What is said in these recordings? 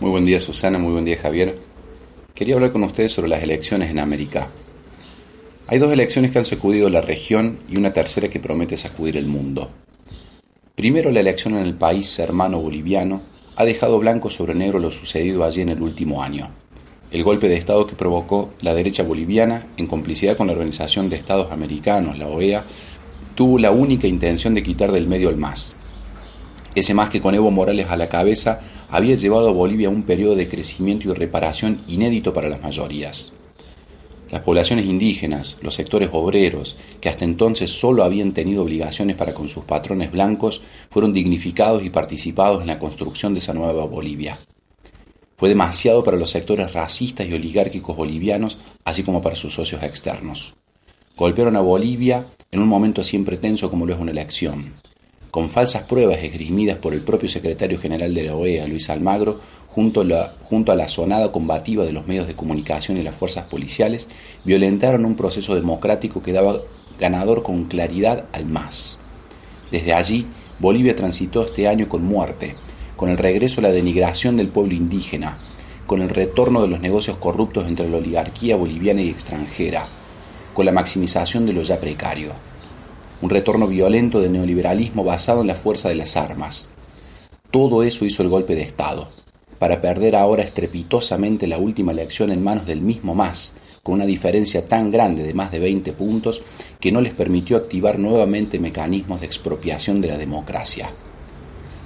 Muy buen día Susana, muy buen día Javier. Quería hablar con ustedes sobre las elecciones en América. Hay dos elecciones que han sacudido la región y una tercera que promete sacudir el mundo. Primero, la elección en el país hermano boliviano ha dejado blanco sobre negro lo sucedido allí en el último año. El golpe de Estado que provocó la derecha boliviana, en complicidad con la Organización de Estados Americanos, la OEA, tuvo la única intención de quitar del medio el MAS. Ese MAS que con Evo Morales a la cabeza había llevado a Bolivia a un periodo de crecimiento y reparación inédito para las mayorías. Las poblaciones indígenas, los sectores obreros, que hasta entonces solo habían tenido obligaciones para con sus patrones blancos, fueron dignificados y participados en la construcción de esa nueva Bolivia. Fue demasiado para los sectores racistas y oligárquicos bolivianos, así como para sus socios externos. Golpearon a Bolivia en un momento siempre tenso como lo es una elección. Con falsas pruebas esgrimidas por el propio secretario general de la OEA, Luis Almagro, junto a, la, sonada combativa de los medios de comunicación y las fuerzas policiales, violentaron un proceso democrático que daba ganador con claridad al MAS. Desde allí, Bolivia transitó este año con muerte, con el regreso a la denigración del pueblo indígena, con el retorno de los negocios corruptos entre la oligarquía boliviana y extranjera, con la maximización de lo ya precario. Un retorno violento del neoliberalismo basado en la fuerza de las armas. Todo eso hizo el golpe de Estado, para perder ahora estrepitosamente la última elección en manos del mismo MAS, con una diferencia tan grande de más de 20 puntos que no les permitió activar nuevamente mecanismos de expropiación de la democracia.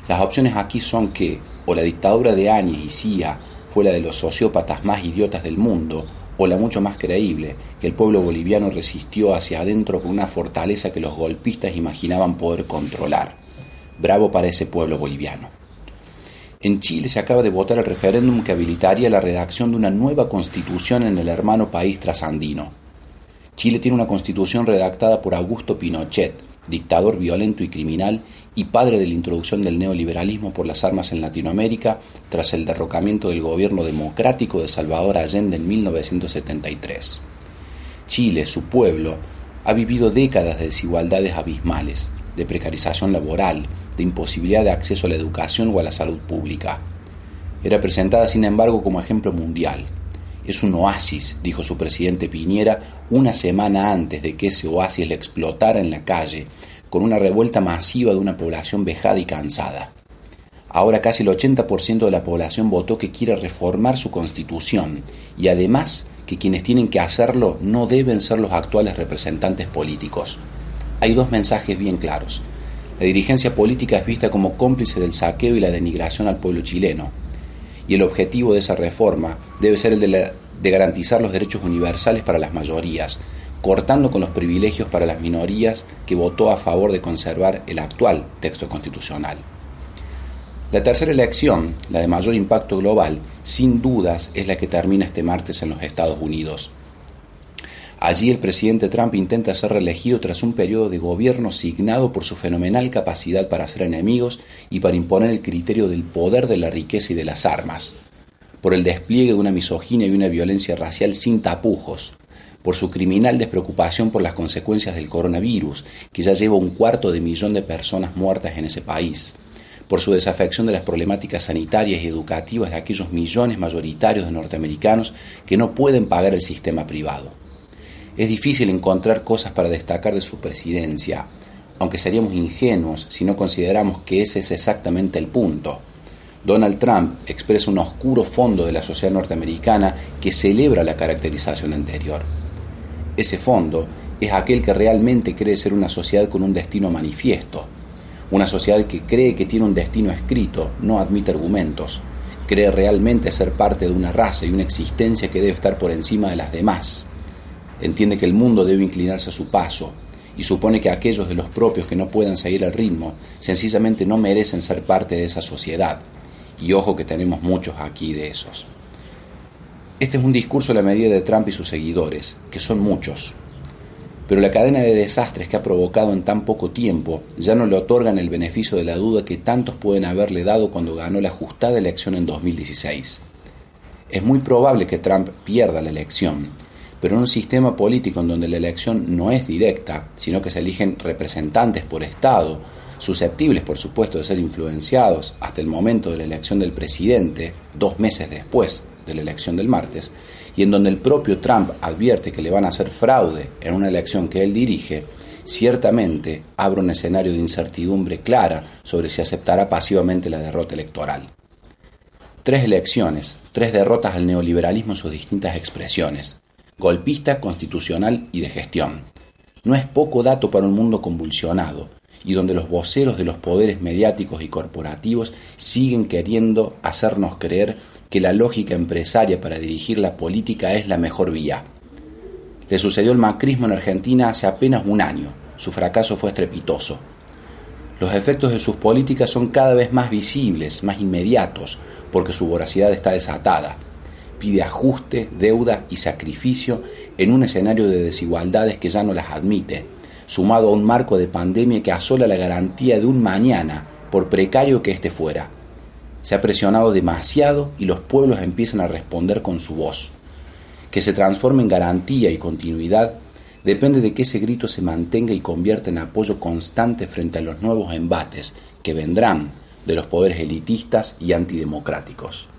Las opciones aquí son que o la dictadura de Áñez y Cía fue la de los sociópatas más idiotas del mundo, o la mucho más creíble, que el pueblo boliviano resistió hacia adentro con una fortaleza que los golpistas imaginaban poder controlar. Bravo para ese pueblo boliviano. En Chile se acaba de votar el referéndum que habilitaría la redacción de una nueva constitución en el hermano país trasandino. Chile tiene una constitución redactada por Augusto Pinochet, dictador violento y criminal y padre de la introducción del neoliberalismo por las armas en Latinoamérica tras el derrocamiento del gobierno democrático de Salvador Allende en 1973. Chile, su pueblo, ha vivido décadas de desigualdades abismales, de precarización laboral, de imposibilidad de acceso a la educación o a la salud pública. Era presentada, sin embargo, como ejemplo mundial. Es un oasis, dijo su presidente Piñera una semana antes de que ese oasis le explotara en la calle, con una revuelta masiva de una población vejada y cansada. Ahora casi el 80% de la población votó que quiere reformar su constitución y además que quienes tienen que hacerlo no deben ser los actuales representantes políticos. Hay dos mensajes bien claros. La dirigencia política es vista como cómplice del saqueo y la denigración al pueblo chileno. Y el objetivo de esa reforma debe ser el de, de garantizar los derechos universales para las mayorías, cortando con los privilegios para las minorías que votó a favor de conservar el actual texto constitucional. La tercera elección, la de mayor impacto global, sin dudas es la que termina este martes en los Estados Unidos. Allí el presidente Trump intenta ser reelegido tras un periodo de gobierno signado por su fenomenal capacidad para hacer enemigos y para imponer el criterio del poder de la riqueza y de las armas, por el despliegue de una misoginia y una violencia racial sin tapujos, por su criminal despreocupación por las consecuencias del coronavirus, que ya lleva un cuarto de millón de personas muertas en ese país, por su desafección de las problemáticas sanitarias y educativas de aquellos millones mayoritarios de norteamericanos que no pueden pagar el sistema privado es difícil encontrar cosas para destacar de su presidencia, aunque seríamos ingenuos si no consideramos que ese es exactamente el punto. Donald Trump expresa un oscuro fondo de la sociedad norteamericana que celebra la caracterización anterior. Ese fondo es aquel que realmente cree ser una sociedad con un destino manifiesto, una sociedad que cree que tiene un destino escrito, no admite argumentos, cree realmente ser parte de una raza y una existencia que debe estar por encima de las demás entiende que el mundo debe inclinarse a su paso y supone que aquellos de los propios que no puedan seguir el ritmo sencillamente no merecen ser parte de esa sociedad. Y ojo que tenemos muchos aquí de esos. Este es un discurso a la medida de Trump y sus seguidores, que son muchos. Pero la cadena de desastres que ha provocado en tan poco tiempo ya no le otorgan el beneficio de la duda que tantos pueden haberle dado cuando ganó la ajustada elección en 2016. Es muy probable que Trump pierda la elección, pero en un sistema político en donde la elección no es directa, sino que se eligen representantes por Estado, susceptibles por supuesto de ser influenciados hasta el momento de la elección del presidente, dos meses después de la elección del martes, y en donde el propio Trump advierte que le van a hacer fraude en una elección que él dirige, ciertamente abre un escenario de incertidumbre clara sobre si aceptará pasivamente la derrota electoral. Tres elecciones, tres derrotas al neoliberalismo en sus distintas expresiones, golpista, constitucional y de gestión. No es poco dato para un mundo convulsionado, y donde los voceros de los poderes mediáticos y corporativos siguen queriendo hacernos creer que la lógica empresaria para dirigir la política es la mejor vía. Le sucedió el macrismo en Argentina hace apenas un año. Su fracaso fue estrepitoso. Los efectos de sus políticas son cada vez más visibles, más inmediatos, porque su voracidad está desatada. Pide ajuste, deuda y sacrificio en un escenario de desigualdades que ya no las admite, sumado a un marco de pandemia que asola la garantía de un mañana, por precario que éste fuera. Se ha presionado demasiado y los pueblos empiezan a responder con su voz. Que se transforme en garantía y continuidad depende de que ese grito se mantenga y convierta en apoyo constante frente a los nuevos embates que vendrán de los poderes elitistas y antidemocráticos.